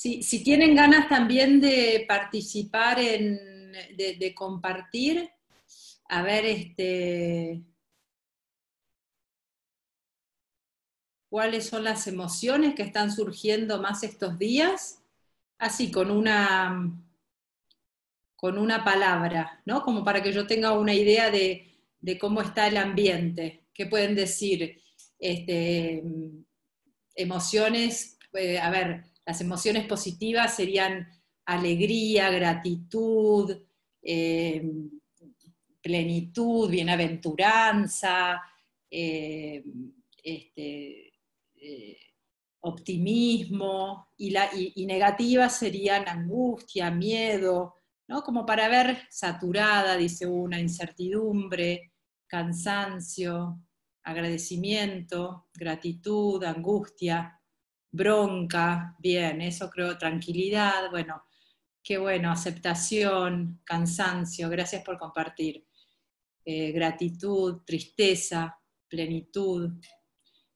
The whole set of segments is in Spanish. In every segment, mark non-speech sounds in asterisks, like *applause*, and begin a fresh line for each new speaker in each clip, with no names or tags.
Si, tienen ganas también de participar en, de, compartir, a ver, este, cuáles son las emociones que están surgiendo más estos días, así con una, con una palabra, ¿no? Como para que yo tenga una idea de, de cómo está el ambiente. ¿Qué pueden decir? Este, emociones, eh, a ver, las emociones positivas serían alegría, gratitud, eh, plenitud, bienaventuranza, eh, este, eh, optimismo, y, negativas serían angustia, miedo, ¿no? como para ver saturada, dice una, incertidumbre, cansancio, agradecimiento, gratitud, angustia bronca, bien, eso creo, tranquilidad, bueno, qué bueno, aceptación, cansancio, gracias por compartir, eh, gratitud, tristeza, plenitud.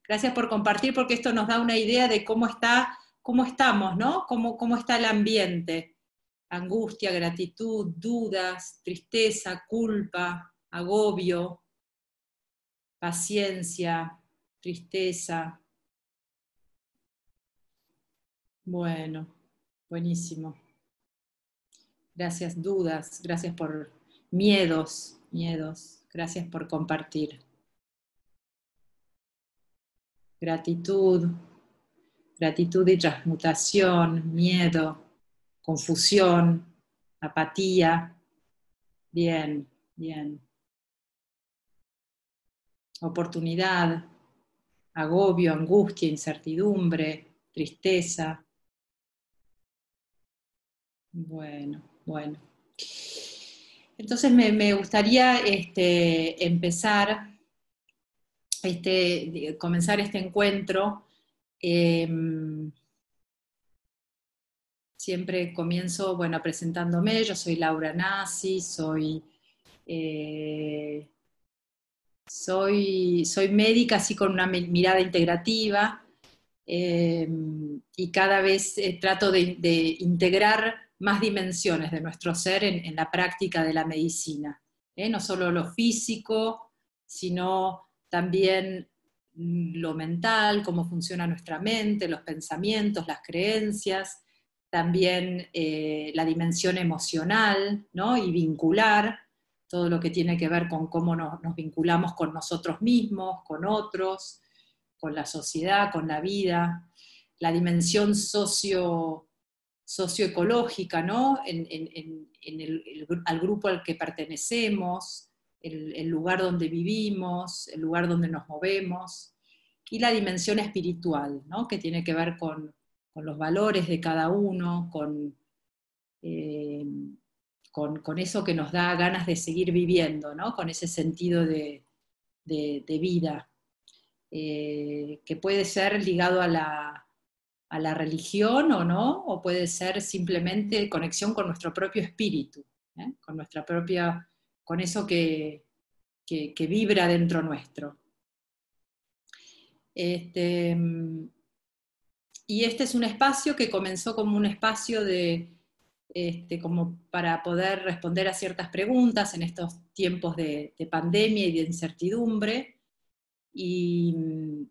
Gracias por compartir porque esto nos da una idea de cómo está, cómo estamos, ¿no? Cómo, cómo está el ambiente. Angustia, gratitud, dudas, tristeza, culpa, agobio, paciencia, tristeza, bueno, buenísimo. Gracias, dudas, gracias por miedos, miedos, gracias por compartir. Gratitud, gratitud y transmutación, miedo, confusión, apatía. Bien, bien. Oportunidad, agobio, angustia, incertidumbre, tristeza, bueno, bueno. Entonces me, gustaría este, empezar, este, comenzar este encuentro. Em, siempre comienzo, bueno, presentándome. Yo soy Laura Nasi, soy, eh, soy, soy médica, así con una mirada integrativa. Em, y cada vez eh, trato de integrar más dimensiones de nuestro ser en, la práctica de la medicina. ¿eh? No solo lo físico, sino también lo mental, cómo funciona nuestra mente, los pensamientos, las creencias, también eh, la dimensión emocional ¿no? y vincular, todo lo que tiene que ver con cómo nos, nos vinculamos con nosotros mismos, con otros, con la sociedad, con la vida, la dimensión socio socioecológica, ¿no? En, el, al grupo al que pertenecemos, el, lugar donde vivimos, el lugar donde nos movemos, y la dimensión espiritual, ¿no? que tiene que ver con, los valores de cada uno, eh, con, con, eso que nos da ganas de seguir viviendo, ¿no? con ese sentido de, vida, eh, que puede ser ligado a la, a la religión o no, o puede ser simplemente conexión con nuestro propio espíritu, ¿eh? con nuestra propia, con eso que, vibra dentro nuestro. Este, y este es un espacio que comenzó como un espacio de, este, como para poder responder a ciertas preguntas en estos tiempos de, de pandemia y de incertidumbre. Y,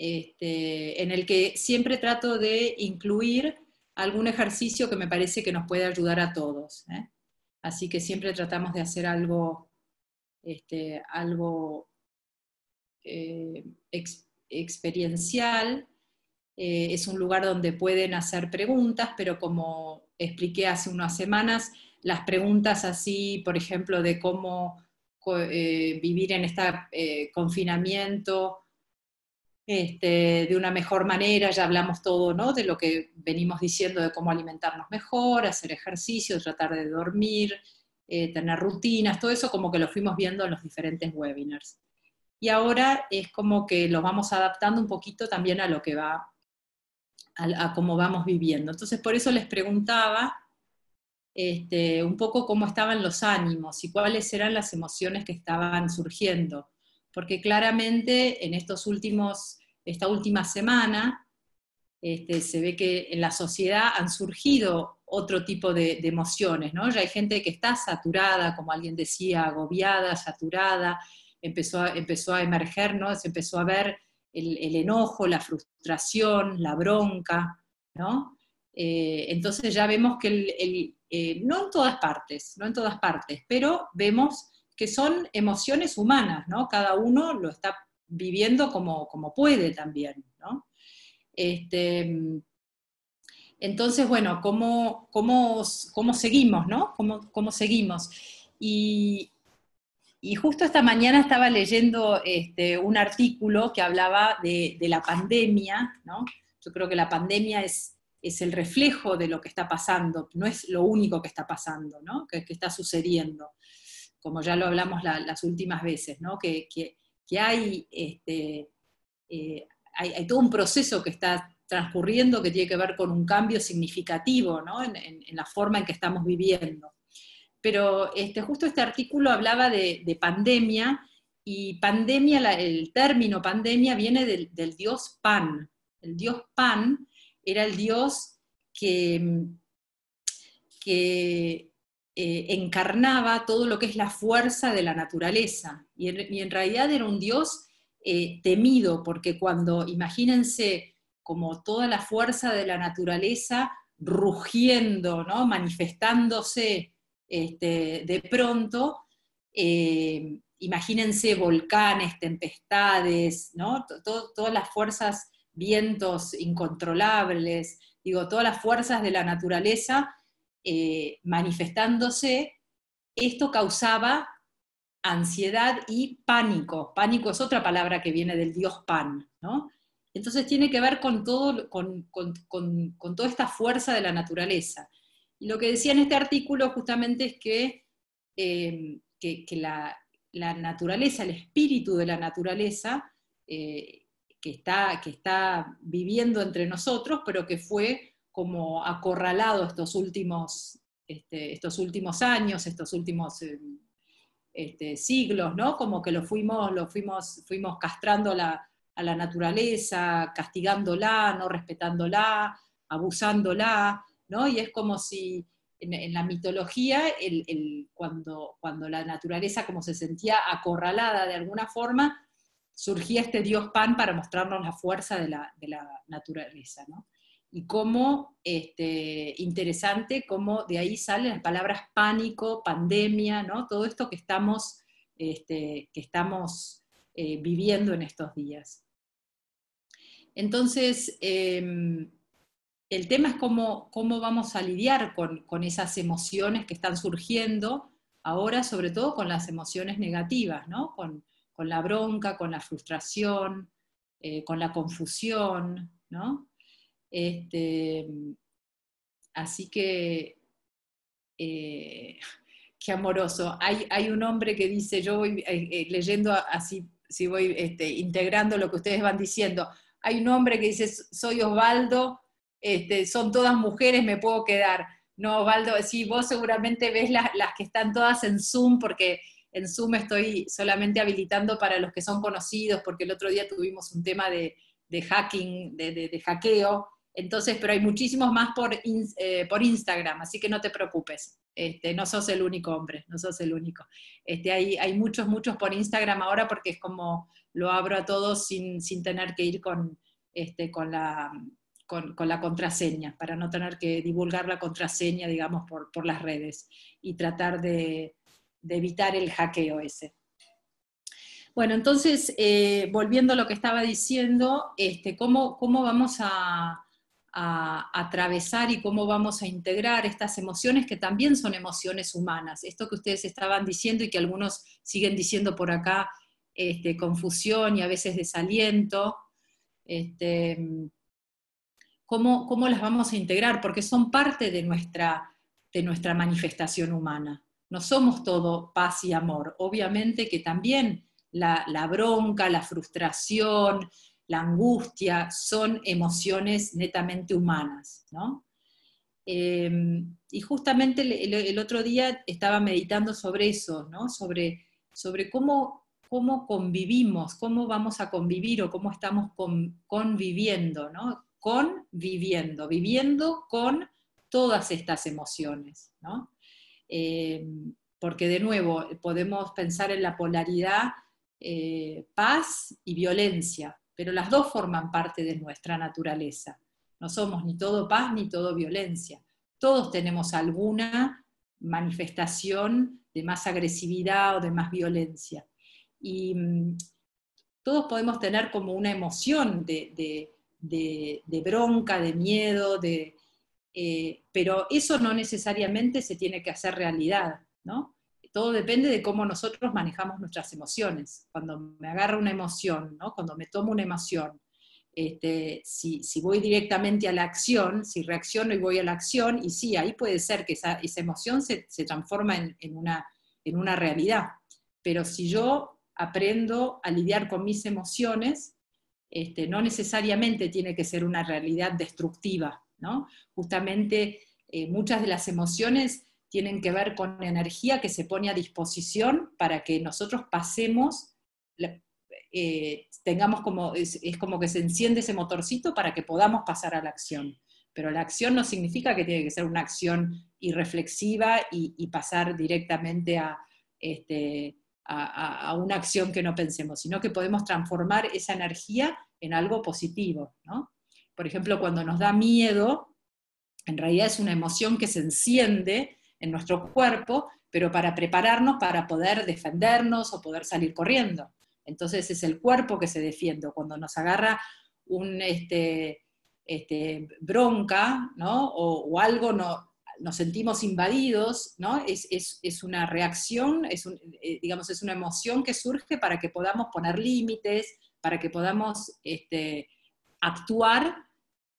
este, en el que siempre trato de incluir algún ejercicio que me parece que nos puede ayudar a todos. ¿eh? Así que siempre tratamos de hacer algo, este, algo eh, experiencial. Eh, es un lugar donde pueden hacer preguntas, pero como expliqué hace unas semanas, las preguntas así, por ejemplo, de cómo vivir en este confinamiento este, de una mejor manera, ya hablamos todo ¿no? de lo que venimos diciendo de cómo alimentarnos mejor, hacer ejercicio, tratar de dormir, eh, tener rutinas, todo eso como que lo fuimos viendo en los diferentes webinars. Y ahora es como que lo vamos adaptando un poquito también a lo que va, a, cómo vamos viviendo. Entonces por eso les preguntaba este, un poco cómo estaban los ánimos y cuáles eran las emociones que estaban surgiendo porque claramente en estos últimos, esta última semana este, se ve que en la sociedad han surgido otro tipo de, emociones, ¿no? Ya hay gente que está saturada, como alguien decía, agobiada, saturada, empezó a, empezó a emerger, ¿no? Se empezó a ver el, enojo, la frustración, la bronca, ¿no? Eh, entonces ya vemos que el, eh, no en todas partes, no en todas partes, pero vemos que son emociones humanas, ¿no? Cada uno lo está viviendo como, como puede también, ¿no? Este, entonces, bueno, ¿cómo, cómo, cómo seguimos, no? ¿Cómo, cómo seguimos? Y, y, justo esta mañana estaba leyendo este, un artículo que hablaba de, de, la pandemia, ¿no? Yo creo que la pandemia es, es el reflejo de lo que está pasando, no es lo único que está pasando, ¿no? Que, está sucediendo, como ya lo hablamos las últimas veces, ¿no? Que, que, que hay este, eh, hay, todo un proceso que está transcurriendo que tiene que ver con un cambio significativo en, la forma en que estamos viviendo. Pero este, justo este artículo hablaba de, pandemia, y pandemia, el término pandemia viene del, dios Pan. El dios Pan era el dios que, que eh, encarnaba todo lo que es la fuerza de la naturaleza, y en realidad era un dios eh, temido, porque cuando, imagínense, como toda la fuerza de la naturaleza rugiendo, ¿no? manifestándose este, de pronto, eh, imagínense volcanes, tempestades, ¿no? todas las fuerzas, vientos incontrolables, digo, todas las fuerzas de la naturaleza eh, manifestándose, esto causaba ansiedad y pánico. Pánico es otra palabra que viene del dios Pan, ¿no? Entonces tiene que ver con, todo, con, toda esta fuerza de la naturaleza. Y lo que decía en este artículo justamente es que, eh, que, la, naturaleza, el espíritu de la naturaleza, eh, que, está, que está viviendo entre nosotros, pero que fue como acorralado estos últimos, este, estos últimos años, estos últimos eh, este, siglos, ¿no? Como que lo fuimos, lo fuimos, fuimos castrando a la naturaleza, castigándola, no respetándola, abusándola, ¿no? Y es como si en, la mitología, el, cuando, cuando la naturaleza como se sentía acorralada de alguna forma, surgía este dios Pan para mostrarnos la fuerza de la, de la naturaleza, ¿no? Y cómo, este, interesante, cómo de ahí salen las palabras pánico, pandemia, ¿no? todo esto que estamos, este, que estamos eh, viviendo en estos días. Entonces, em, el tema es cómo, cómo, vamos a lidiar con, esas emociones que están surgiendo ahora, sobre todo con las emociones negativas, ¿no? con, la bronca, con la frustración, eh, con la confusión, ¿no? Este, así que, eh, *laughs* qué amoroso. Hay, hay, un hombre que dice, yo voy eh, eh, leyendo así, si voy este, integrando lo que ustedes van diciendo, hay un hombre que dice, soy Osvaldo, este, son todas mujeres, me puedo quedar. No, Osvaldo, sí, vos seguramente ves las, las que están todas en Zoom, porque en Zoom estoy solamente habilitando para los que son conocidos, porque el otro día tuvimos un tema de, de hacking, de, de hackeo, entonces, pero hay muchísimos más por, eh, por Instagram, así que no te preocupes. Este, no sos el único hombre, no sos el único. Este, hay, muchos, muchos por Instagram ahora porque es como lo abro a todos sin, sin tener que ir con, este, con, la, con, con, la contraseña, para no tener que divulgar la contraseña, digamos, por, por las redes y tratar de, evitar el hackeo ese. Bueno, entonces, eh, volviendo a lo que estaba diciendo, ¿cómo, ¿cómo vamos a, a, atravesar y cómo vamos a integrar estas emociones que también son emociones humanas. Esto que ustedes estaban diciendo y que algunos siguen diciendo por acá, este, confusión y a veces desaliento. Este, ¿cómo, ¿Cómo las vamos a integrar? Porque son parte de nuestra, de nuestra manifestación humana. No somos todo paz y amor. Obviamente que también la, la bronca, la frustración, la angustia, son emociones netamente humanas, ¿no? Em, y justamente el, otro día estaba meditando sobre eso, ¿no? Sobre, sobre cómo, cómo convivimos, cómo vamos a convivir o cómo estamos conviviendo, ¿no? con viviendo, viviendo con todas estas emociones, ¿no? Eh, porque de nuevo podemos pensar en la polaridad eh, paz y violencia, pero las dos forman parte de nuestra naturaleza. No somos ni todo paz ni todo violencia. Todos tenemos alguna manifestación de más agresividad o de más violencia. Y mm, todos podemos tener como una emoción de, bronca, de miedo, de, eh, pero eso no necesariamente se tiene que hacer realidad, ¿no? Todo depende de cómo nosotros manejamos nuestras emociones. Cuando me agarra una emoción, ¿no? cuando me tomo una emoción, este, si, voy directamente a la acción, si reacciono y voy a la acción, y sí, ahí puede ser que esa, emoción se, transforma en, una, en una realidad. Pero si yo aprendo a lidiar con mis emociones, este, no necesariamente tiene que ser una realidad destructiva, ¿no? Justamente eh, muchas de las emociones tienen que ver con energía que se pone a disposición para que nosotros pasemos, eh, tengamos como, es, como que se enciende ese motorcito para que podamos pasar a la acción. Pero la acción no significa que tiene que ser una acción irreflexiva y, pasar directamente este, a, a, una acción que no pensemos, sino que podemos transformar esa energía en algo positivo. ¿no? Por ejemplo, cuando nos da miedo, en realidad es una emoción que se enciende en nuestro cuerpo, pero para prepararnos para poder defendernos o poder salir corriendo. Entonces es el cuerpo que se defiende. Cuando nos agarra un este, este, bronca, ¿no? O, algo no, nos sentimos invadidos, ¿no? Es, una reacción, es eh, digamos, es una emoción que surge para que podamos poner límites, para que podamos este, actuar.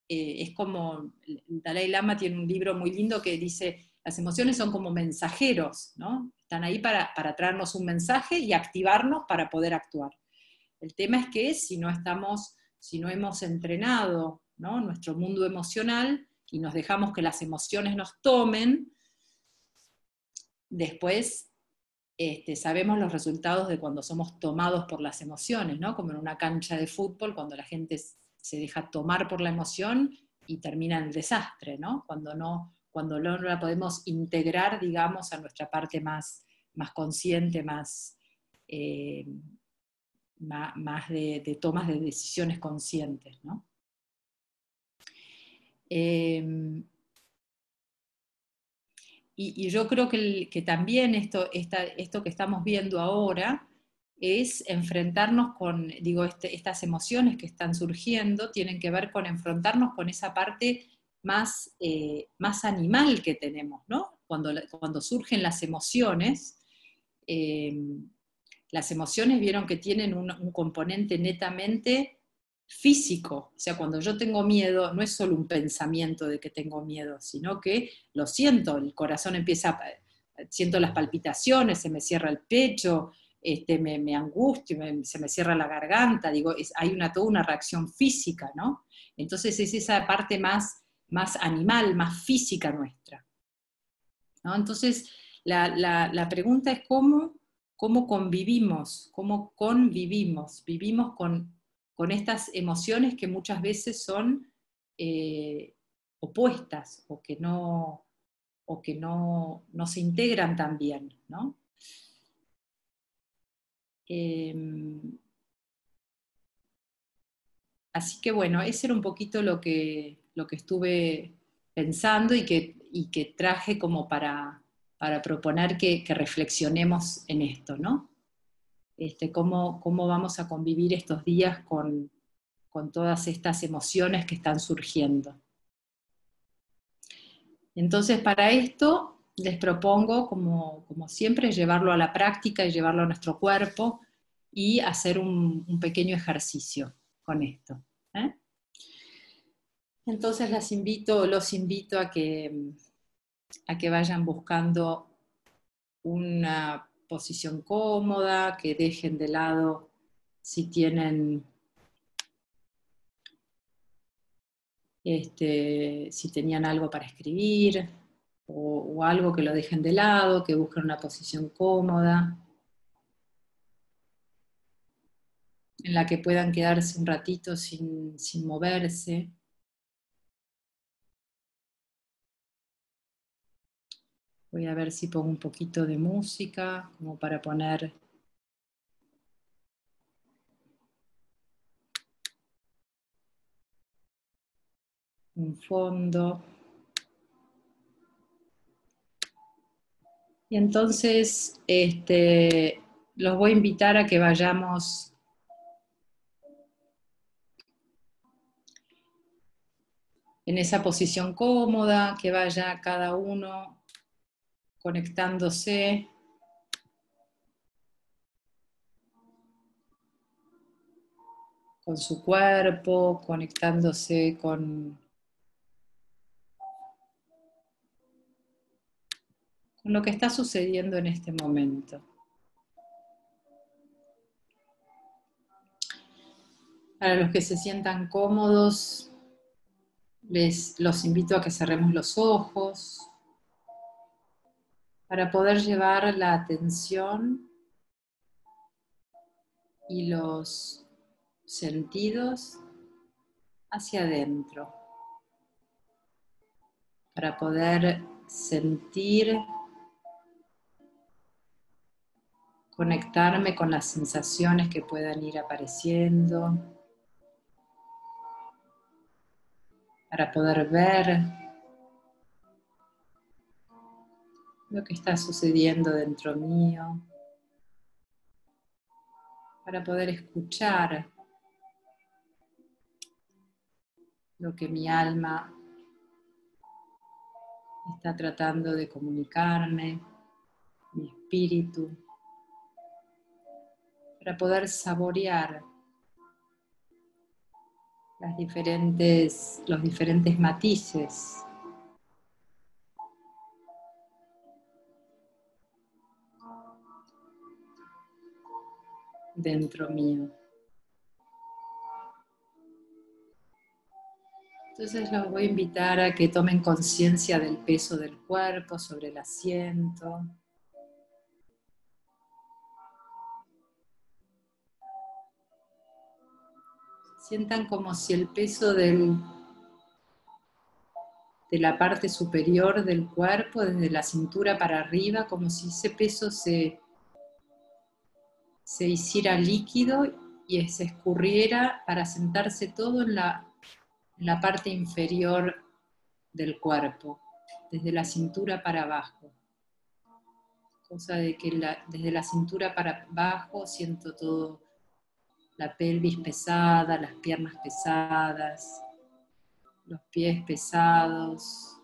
Eh, es como, Dalai Lama tiene un libro muy lindo que dice, las emociones son como mensajeros, ¿no? Están ahí para, traernos un mensaje y activarnos para poder actuar. El tema es que si no estamos, si no hemos entrenado nuestro mundo emocional y nos dejamos que las emociones nos tomen, después este, sabemos los resultados de cuando somos tomados por las emociones, ¿no? Como en una cancha de fútbol, cuando la gente se deja tomar por la emoción y termina en el desastre, ¿no? Cuando no, cuando no la podemos integrar, digamos, a nuestra parte más, más consciente, más, eh, más, de, tomas de decisiones conscientes. ¿no? Em, y, yo creo que, también esto, esto que estamos viendo ahora es enfrentarnos con, digo, este, estas emociones que están surgiendo, tienen que ver con enfrentarnos con esa parte más, eh, más animal que tenemos, ¿no? Cuando, cuando surgen las emociones, eh, las emociones vieron que tienen un, componente netamente físico, o sea, cuando yo tengo miedo, no es solo un pensamiento de que tengo miedo, sino que lo siento, el corazón empieza, siento las palpitaciones, se me cierra el pecho, este, me, me angustio, se me cierra la garganta, digo, hay una, toda una reacción física, ¿no? Entonces es esa parte más más animal, más física nuestra. Entonces, la, pregunta es cómo, cómo convivimos, cómo convivimos, vivimos con, con estas emociones que muchas veces son eh, opuestas o que no, o que no, se integran tan bien. Em, así que bueno, ese era un poquito lo que, lo que estuve pensando y que, traje como para, proponer que, reflexionemos en esto, ¿no? Este, cómo, vamos a convivir estos días con, todas estas emociones que están surgiendo. Entonces, para esto les propongo, como, siempre, llevarlo a la práctica y llevarlo a nuestro cuerpo y hacer un pequeño ejercicio con esto. Entonces las invito, los invito a que, a que vayan buscando una posición cómoda, que dejen de lado si tienen este, si tenían algo para escribir o, algo que lo dejen de lado, que busquen una posición cómoda en la que puedan quedarse un ratito sin moverse. Voy a ver si pongo un poquito de música, como para poner un fondo. Y entonces este, los voy a invitar a que vayamos en esa posición cómoda, que vaya cada uno conectándose con su cuerpo, conectándose con, con lo que está sucediendo en este momento. Para los que se sientan cómodos, les los invito a que cerremos los ojos para poder llevar la atención y los sentidos hacia adentro, para poder sentir, conectarme con las sensaciones que puedan ir apareciendo, para poder ver lo que está sucediendo dentro mío, para poder escuchar lo que mi alma está tratando de comunicarme, mi espíritu, para poder saborear las diferentes, los diferentes matices dentro mío. Entonces los voy a invitar a que tomen conciencia del peso del cuerpo sobre el asiento. Sientan como si el peso de la parte superior del cuerpo, desde la cintura para arriba, como si ese peso se se hiciera líquido y se escurriera para sentarse todo en la, parte inferior del cuerpo, desde la cintura para abajo. Cosa de que desde la cintura para abajo siento todo, la pelvis pesada, las piernas pesadas, los pies pesados,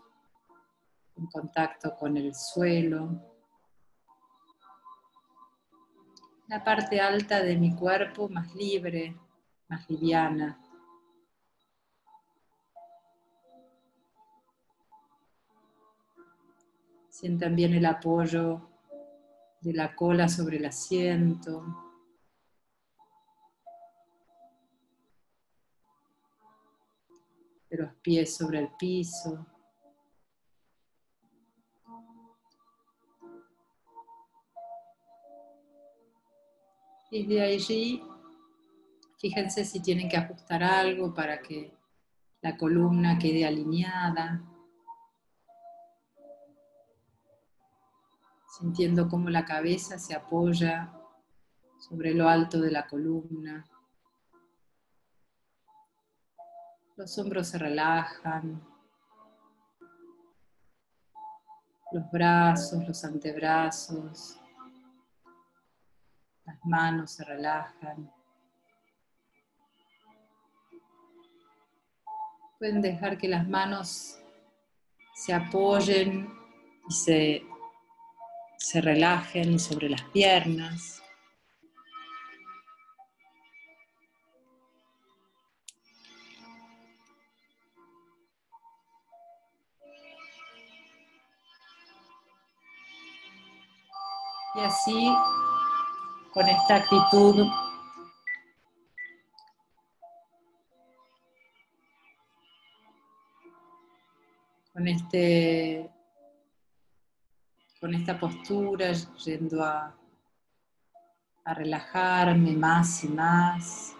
en contacto con el suelo la parte alta de mi cuerpo más libre, más liviana. Sientan bien el apoyo de la cola sobre el asiento. De los pies sobre el piso. Y de allí, fíjense si tienen que ajustar algo para que la columna quede alineada. Sintiendo cómo la cabeza se apoya sobre lo alto de la columna. Los hombros se relajan. Los brazos, los antebrazos, las manos se relajan. Pueden dejar que las manos se apoyen y se, se relajen sobre las piernas. Y así con esta actitud con este con esta postura yendo a, a relajarme más y más.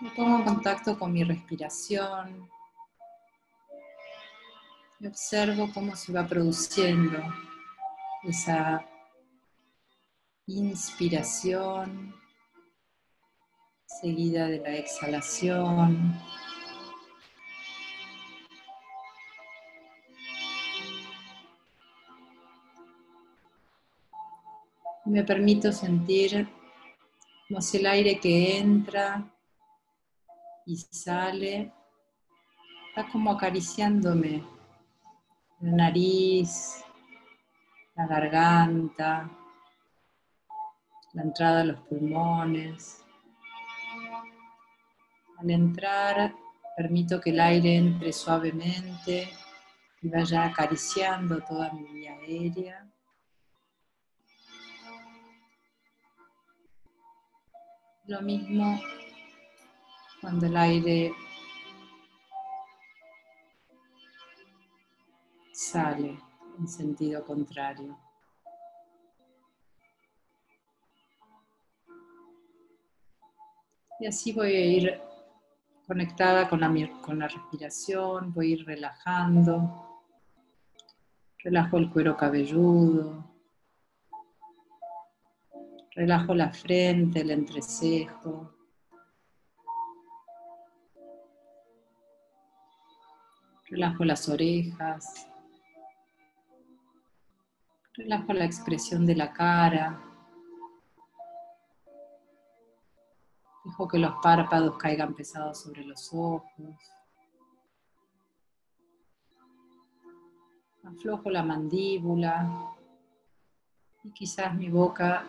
Me pongo en contacto con mi respiración. Y observo cómo se va produciendo esa inspiración seguida de la exhalación. Me permito sentir como si el aire que entra y sale está como acariciándome la nariz, la garganta, la entrada de los pulmones. Al entrar, permito que el aire entre suavemente y vaya acariciando toda mi vía aérea. Lo mismo cuando el aire sale en sentido contrario. Y así voy a ir conectada con la, con la respiración, voy a ir relajando. Relajo el cuero cabelludo. Relajo la frente, el entrecejo. Relajo las orejas. Relajo la expresión de la cara. Dejo que los párpados caigan pesados sobre los ojos. Aflojo la mandíbula y quizás mi boca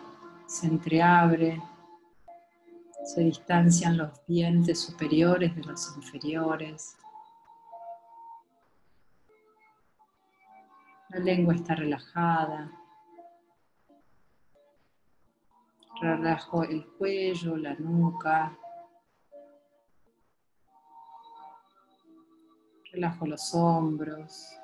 se entreabre. Se distancian los dientes superiores de los inferiores. La lengua está relajada. Relajo el cuello, la nuca. Relajo los hombros.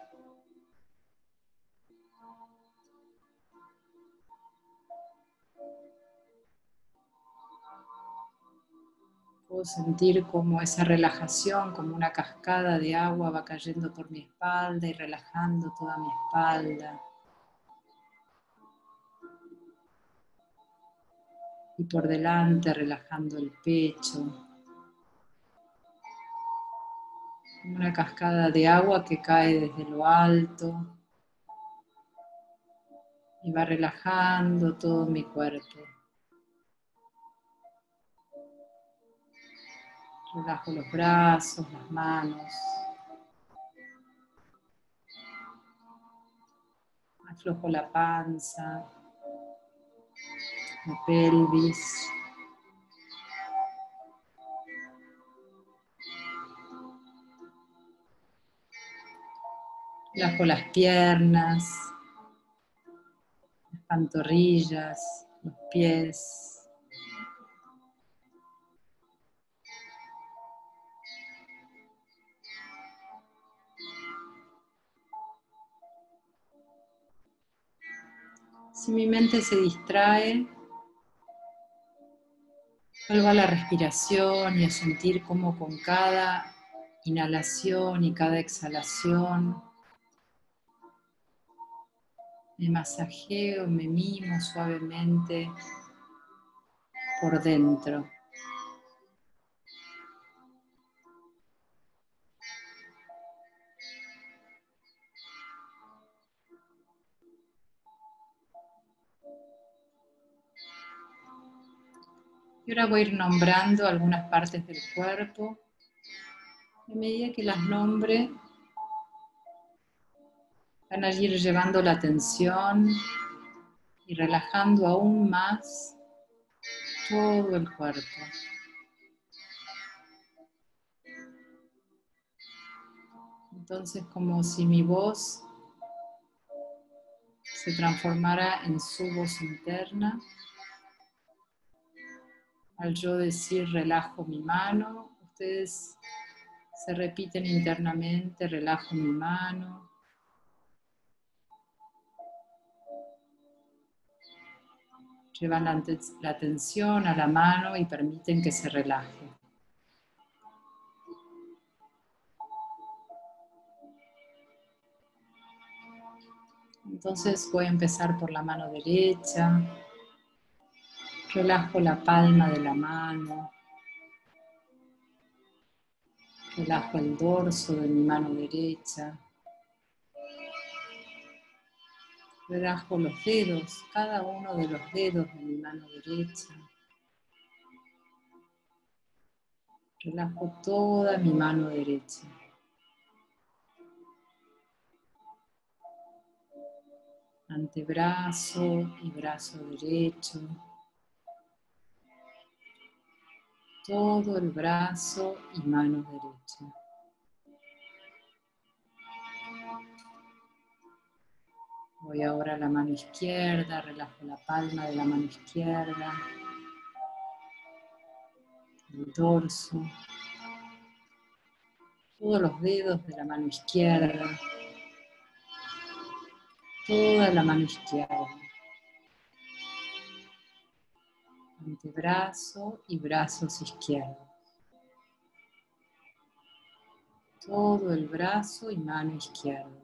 Puedo sentir como esa relajación, como una cascada de agua va cayendo por mi espalda y relajando toda mi espalda. Y por delante relajando el pecho. Una cascada de agua que cae desde lo alto y va relajando todo mi cuerpo. Relajo los brazos, las manos. Aflojo la panza, la pelvis. Relajo las piernas, las pantorrillas, los pies. Si mi mente se distrae, vuelvo a la respiración y a sentir cómo con cada inhalación y cada exhalación me masajeo, me mimo suavemente por dentro. Y ahora voy a ir nombrando algunas partes del cuerpo. A medida que las nombre, van a ir llevando la atención y relajando aún más todo el cuerpo. Entonces, como si mi voz se transformara en su voz interna. Al yo decir relajo mi mano, ustedes se repiten internamente, relajo mi mano. Llevan la, atención a la mano y permiten que se relaje. Entonces voy a empezar por la mano derecha. Relajo la palma de la mano. Relajo el dorso de mi mano derecha. Relajo los dedos, cada uno de los dedos de mi mano derecha. Relajo toda mi mano derecha. Antebrazo y brazo derecho. Todo el brazo y mano derecha. Voy ahora a la mano izquierda, relajo la palma de la mano izquierda, el dorso, todos los dedos de la mano izquierda, toda la mano izquierda, antebrazo y brazos izquierdos, todo el brazo y mano izquierdos.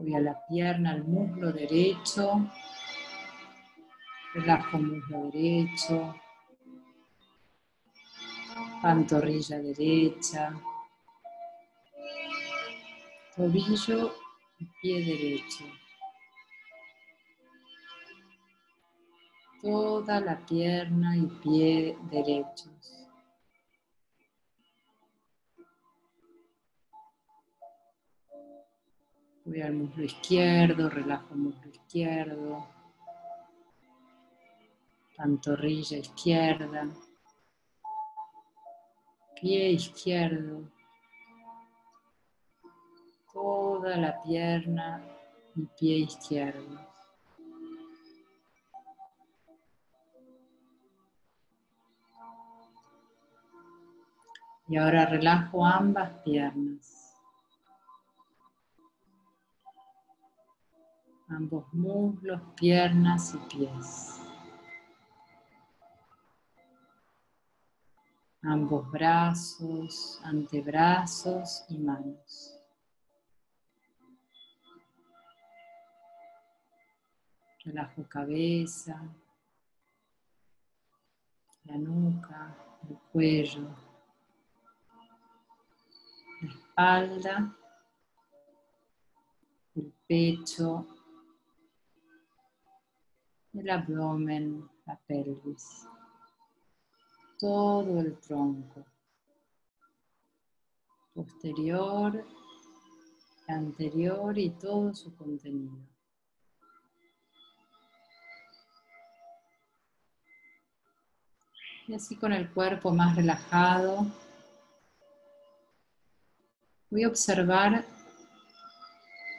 Voy a la pierna, al muslo derecho. Relajo muslo derecho. Pantorrilla derecha. Tobillo y pie derecho. Toda la pierna y pie derechos. Voy al muslo izquierdo, relajo el muslo izquierdo, pantorrilla izquierda, pie izquierdo, toda la pierna y pie izquierdo. Y ahora relajo ambas piernas. ambos muslos, piernas y pies. Ambos brazos, antebrazos y manos. Relajo cabeza, la nuca, el cuello, la espalda, el pecho el abdomen, la pelvis, todo el tronco, posterior, anterior y todo su contenido. Y así con el cuerpo más relajado, voy a observar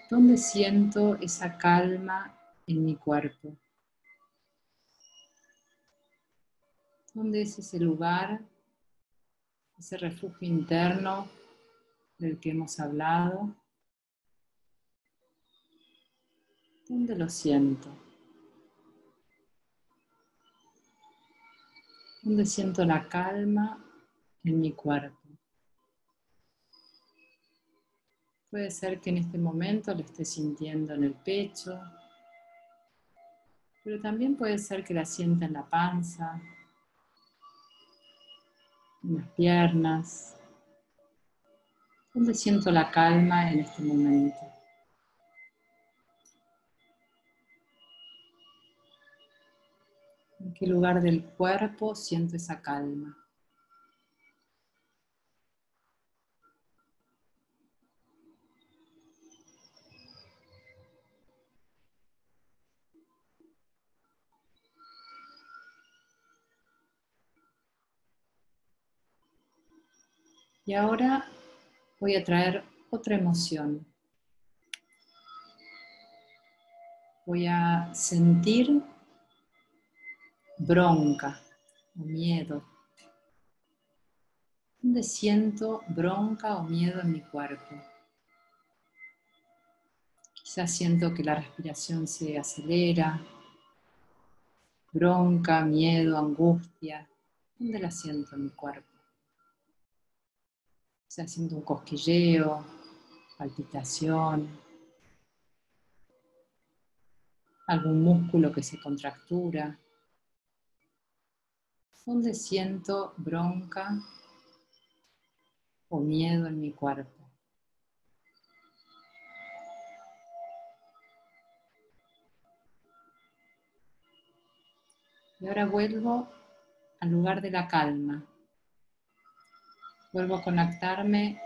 dónde siento esa calma en mi cuerpo. ¿Dónde es ese lugar, ese refugio interno del que hemos hablado? ¿Dónde lo siento? ¿Dónde siento la calma en mi cuerpo? Puede ser que en este momento lo esté sintiendo en el pecho, pero también puede ser que la sienta en la panza, en las piernas. ¿Dónde siento la calma en este momento? ¿En qué lugar del cuerpo siento esa calma? Y ahora voy a traer otra emoción. Voy a sentir bronca o miedo. ¿Dónde siento bronca o miedo en mi cuerpo? Quizás siento que la respiración se acelera, bronca, miedo, angustia. ¿Dónde la siento en mi cuerpo? Quizás siento un cosquilleo, palpitación, algún músculo que se contractura. ¿Dónde siento bronca o miedo en mi cuerpo? Y ahora vuelvo al lugar de la calma. Vuelvo a conectarme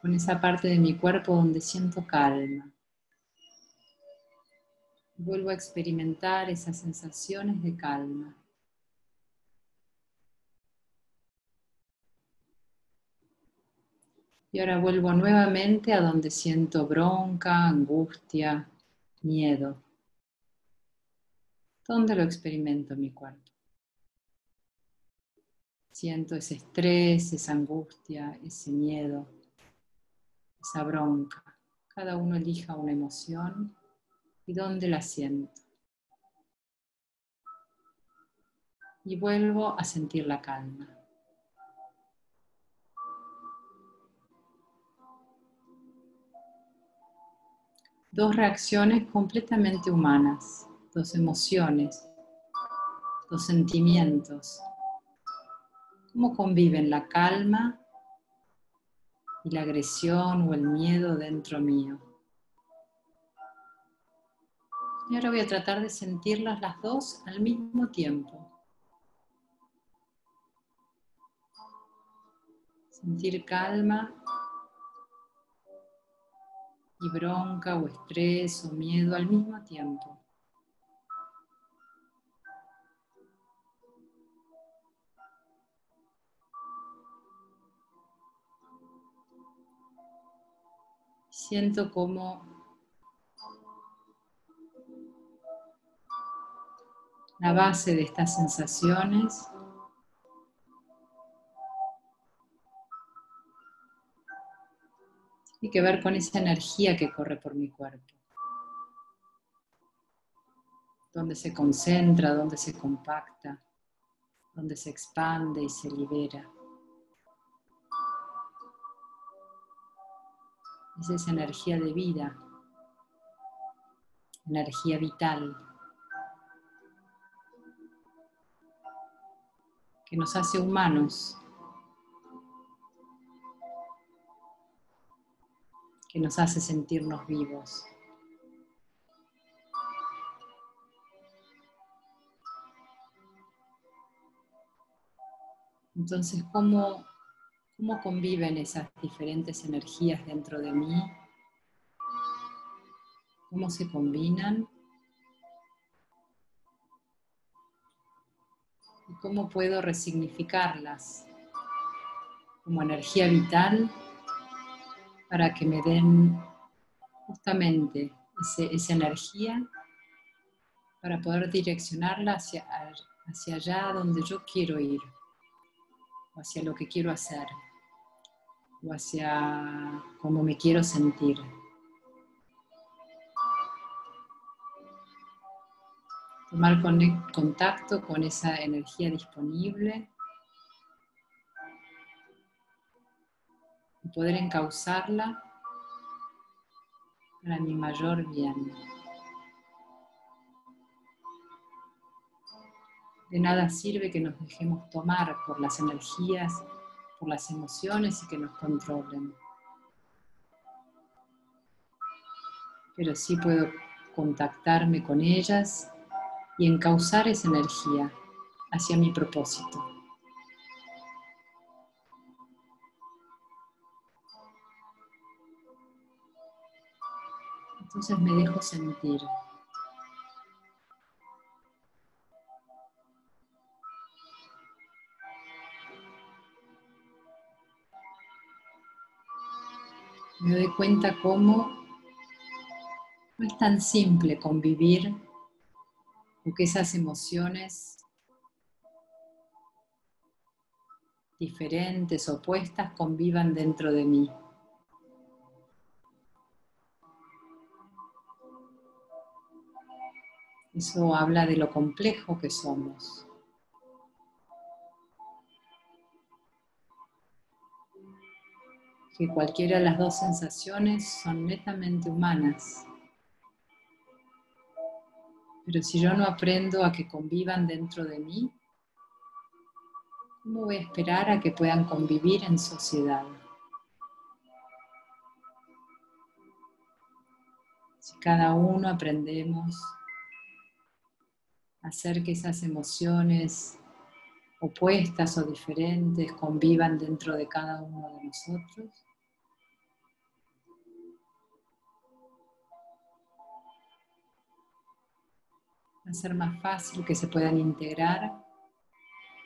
con esa parte de mi cuerpo donde siento calma. Vuelvo a experimentar esas sensaciones de calma. Y ahora vuelvo nuevamente a donde siento bronca, angustia, miedo. ¿Dónde lo experimento en mi cuerpo? Siento ese estrés, esa angustia, ese miedo, esa bronca. Cada uno elija una emoción y dónde la siento. Y vuelvo a sentir la calma. Dos reacciones completamente humanas dos emociones, dos sentimientos. ¿Cómo conviven la calma y la agresión o el miedo dentro mío? Y ahora voy a tratar de sentirlas las dos al mismo tiempo. Sentir calma y bronca o estrés o miedo al mismo tiempo. Siento como la base de estas sensaciones tiene que ver con esa energía que corre por mi cuerpo. Donde se concentra, donde se compacta, donde se expande y se libera. Es esa energía de vida, energía vital, que nos hace humanos, que nos hace sentirnos vivos. Entonces, ¿cómo cómo conviven esas diferentes energías dentro de mí, cómo se combinan y cómo puedo resignificarlas como energía vital para que me den justamente esa energía para poder direccionarla hacia, hacia allá donde yo quiero ir, o hacia lo que quiero hacer o hacia cómo me quiero sentir. Tomar contacto con esa energía disponible y poder encauzarla para mi mayor bien. De nada sirve que nos dejemos tomar por las energías por las emociones y que nos controlen. Pero sí puedo contactarme con ellas y encauzar esa energía hacia mi propósito. Entonces me dejo sentir. cuenta cómo no es tan simple convivir o que esas emociones diferentes, opuestas, convivan dentro de mí. Eso habla de lo complejo que somos. Que cualquiera de las dos sensaciones son netamente humanas. Pero si yo no aprendo a que convivan dentro de mí, ¿cómo voy a esperar a que puedan convivir en sociedad? Si cada uno aprendemos a hacer que esas emociones opuestas o diferentes convivan dentro de cada uno de nosotros, ser más fácil que se puedan integrar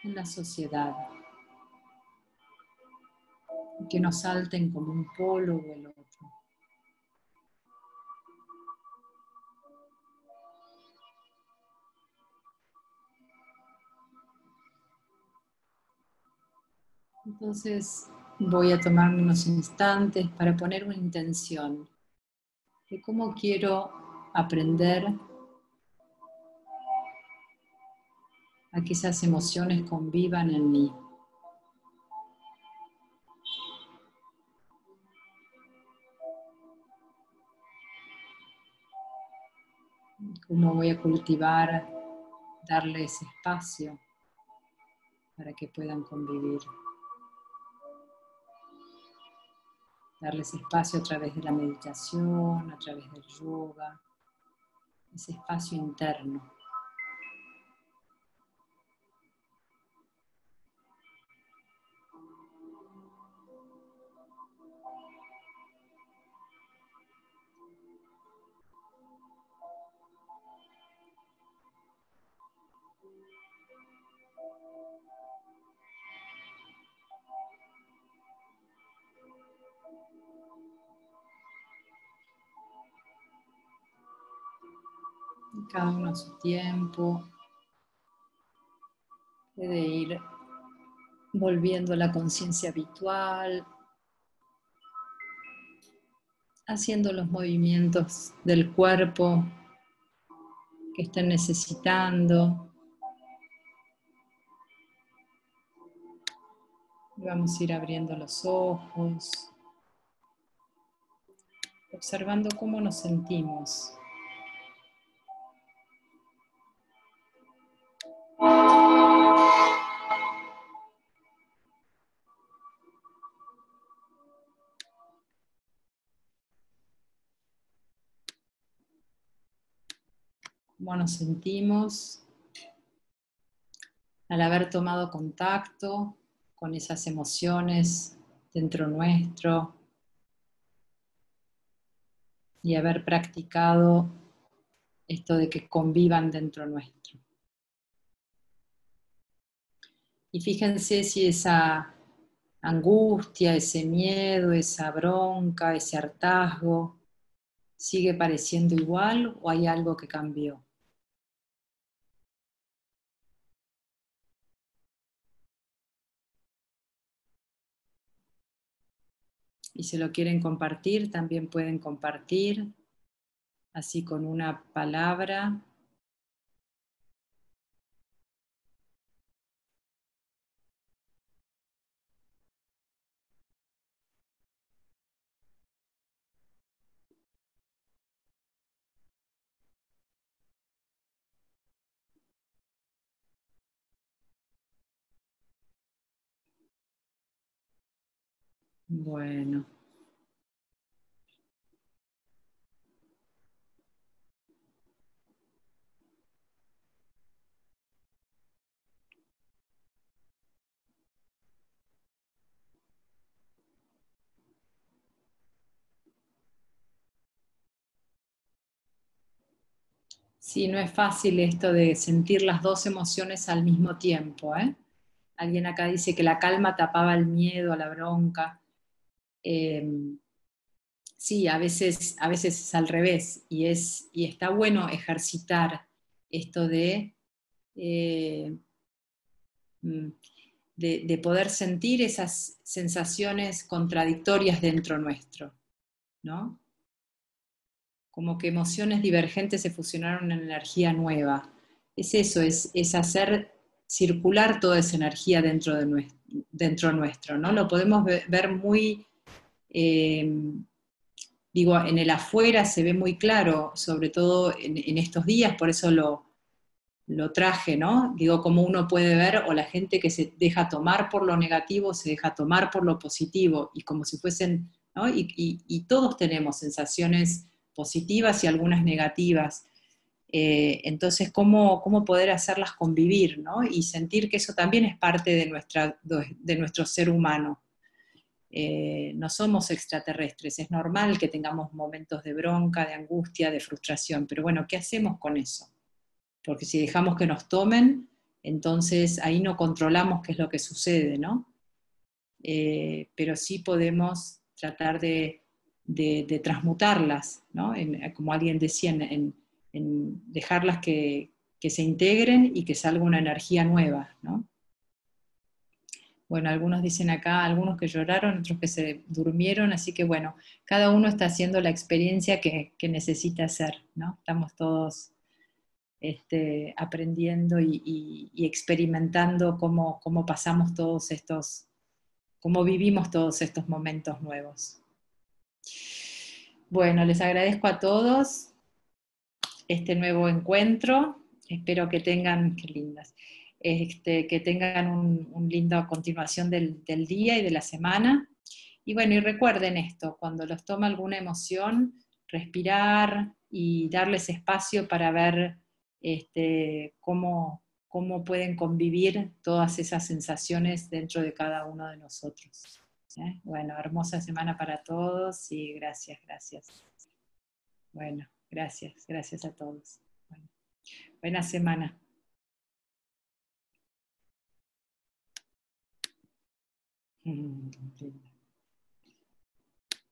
en la sociedad que no salten como un polo o el otro. Entonces voy a tomarme unos instantes para poner una intención de cómo quiero aprender a que esas emociones convivan en mí. Cómo voy a cultivar, darle ese espacio para que puedan convivir. Darles espacio a través de la meditación, a través del yoga, ese espacio interno. Cada uno a su tiempo. Puede ir volviendo a la conciencia habitual, haciendo los movimientos del cuerpo que estén necesitando. Vamos a ir abriendo los ojos, observando cómo nos sentimos. cómo nos sentimos al haber tomado contacto con esas emociones dentro nuestro y haber practicado esto de que convivan dentro nuestro. Y fíjense si esa angustia, ese miedo, esa bronca, ese hartazgo sigue pareciendo igual o hay algo que cambió. Y si lo quieren compartir, también pueden compartir, así con una palabra. Bueno. Sí, no es fácil esto de sentir las dos emociones al mismo tiempo. ¿eh? Alguien acá dice que la calma tapaba el miedo la bronca. Em, sí, a veces, a veces es al revés y, es, y está bueno ejercitar esto de, eh, mm, de, de, poder sentir esas sensaciones contradictorias dentro nuestro, ¿no? como que emociones divergentes se fusionaron en energía nueva. Es eso, es, es hacer circular toda esa energía dentro, de dentro nuestro, ¿no? Lo podemos ver muy, eh, digo, en el afuera se ve muy claro, sobre todo en, estos días, por eso lo, lo traje, ¿no? Digo, como uno puede ver, o la gente que se deja tomar por lo negativo, se deja tomar por lo positivo, y como si fuesen, ¿no? Y, y todos tenemos sensaciones positivas y algunas negativas. Eh, entonces, ¿cómo, ¿cómo, poder hacerlas convivir ¿no? y sentir que eso también es parte de, nuestra, de nuestro ser humano? Eh, no somos extraterrestres, es normal que tengamos momentos de bronca, de angustia, de frustración, pero bueno, ¿qué hacemos con eso? Porque si dejamos que nos tomen, entonces ahí no controlamos qué es lo que sucede, ¿no? Eh, pero sí podemos tratar de de, transmutarlas, ¿no? como alguien decía, en, dejarlas que, se integren y que salga una energía nueva. ¿no? Bueno, algunos dicen acá, algunos que lloraron, otros que se durmieron, así que bueno, cada uno está haciendo la experiencia que, necesita hacer, ¿no? Estamos todos este, aprendiendo y, experimentando cómo, cómo pasamos todos estos, cómo vivimos todos estos momentos nuevos. Bueno, les agradezco a todos este nuevo encuentro. Espero que tengan, qué lindas, este, que tengan una un linda continuación del, día y de la semana. Y bueno, y recuerden esto, cuando los toma alguna emoción, respirar y darles espacio para ver este, cómo, cómo pueden convivir todas esas sensaciones dentro de cada uno de nosotros. ¿eh? Bueno, hermosa semana para todos y gracias, gracias. Bueno, gracias, gracias a todos. buena semana. 嗯对。